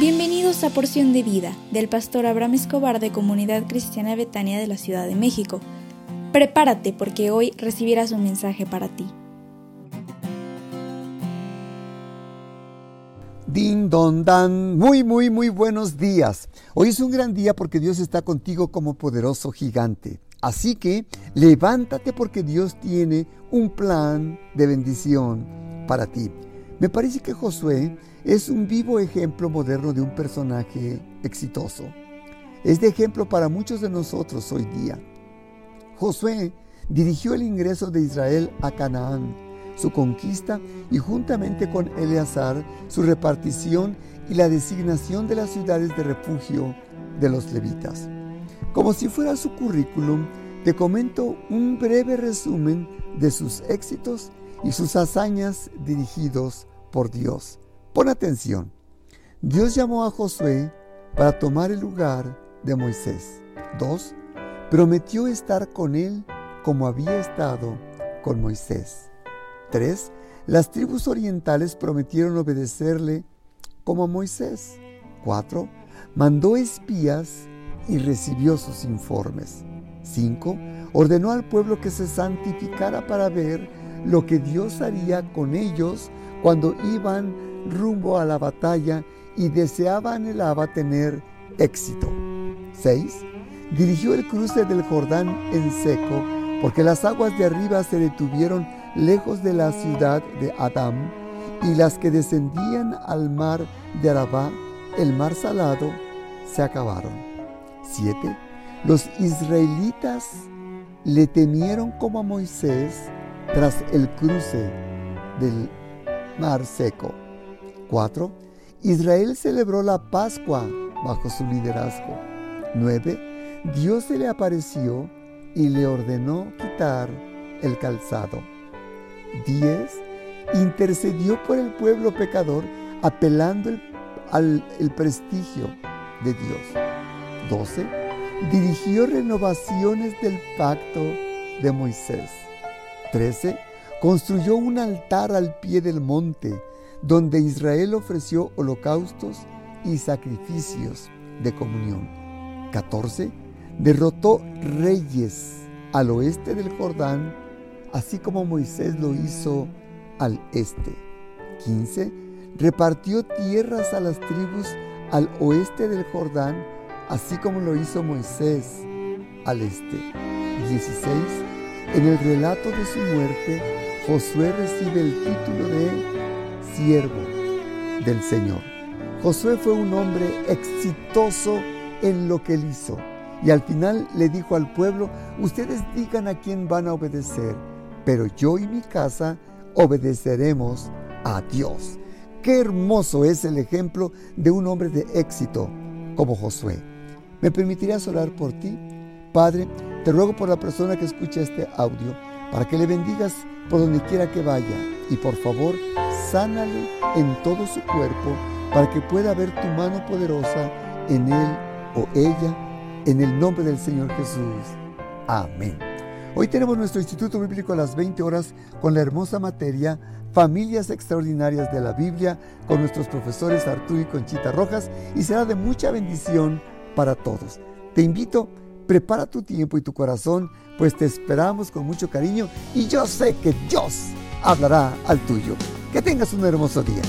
Bienvenidos a Porción de Vida del pastor Abraham Escobar de Comunidad Cristiana Betania de la Ciudad de México. Prepárate porque hoy recibirás un mensaje para ti. Din don dan, muy muy muy buenos días. Hoy es un gran día porque Dios está contigo como poderoso gigante. Así que levántate porque Dios tiene un plan de bendición para ti. Me parece que Josué es un vivo ejemplo moderno de un personaje exitoso. Es de ejemplo para muchos de nosotros hoy día. Josué dirigió el ingreso de Israel a Canaán, su conquista y juntamente con Eleazar su repartición y la designación de las ciudades de refugio de los levitas. Como si fuera su currículum, te comento un breve resumen de sus éxitos y sus hazañas dirigidos por Dios. Pon atención. Dios llamó a Josué para tomar el lugar de Moisés. 2. Prometió estar con él como había estado con Moisés. 3. Las tribus orientales prometieron obedecerle como a Moisés. 4. Mandó espías y recibió sus informes. 5. Ordenó al pueblo que se santificara para ver lo que Dios haría con ellos cuando iban rumbo a la batalla y deseaba, anhelaba tener éxito. 6. Dirigió el cruce del Jordán en seco, porque las aguas de arriba se detuvieron lejos de la ciudad de Adán, y las que descendían al mar de Arabá, el mar salado, se acabaron. 7. Los israelitas le temieron como a Moisés tras el cruce del mar seco. 4. Israel celebró la Pascua bajo su liderazgo. 9. Dios se le apareció y le ordenó quitar el calzado. 10. Intercedió por el pueblo pecador apelando al el prestigio de Dios. 12. Dirigió renovaciones del pacto de Moisés. 13. Construyó un altar al pie del monte donde Israel ofreció holocaustos y sacrificios de comunión. 14. Derrotó reyes al oeste del Jordán, así como Moisés lo hizo al este. 15. Repartió tierras a las tribus al oeste del Jordán, así como lo hizo Moisés al este. 16. En el relato de su muerte, Josué recibe el título de siervo del Señor. Josué fue un hombre exitoso en lo que él hizo. Y al final le dijo al pueblo, ustedes digan a quién van a obedecer, pero yo y mi casa obedeceremos a Dios. Qué hermoso es el ejemplo de un hombre de éxito como Josué. ¿Me permitirías orar por ti? Padre, te ruego por la persona que escucha este audio, para que le bendigas por donde quiera que vaya. Y por favor, sánale en todo su cuerpo para que pueda ver tu mano poderosa en él o ella, en el nombre del Señor Jesús. Amén. Hoy tenemos nuestro Instituto Bíblico a las 20 horas con la hermosa materia Familias Extraordinarias de la Biblia con nuestros profesores Arturo y Conchita Rojas y será de mucha bendición para todos. Te invito, prepara tu tiempo y tu corazón, pues te esperamos con mucho cariño y yo sé que Dios hablará al tuyo. Que tengas un hermoso día.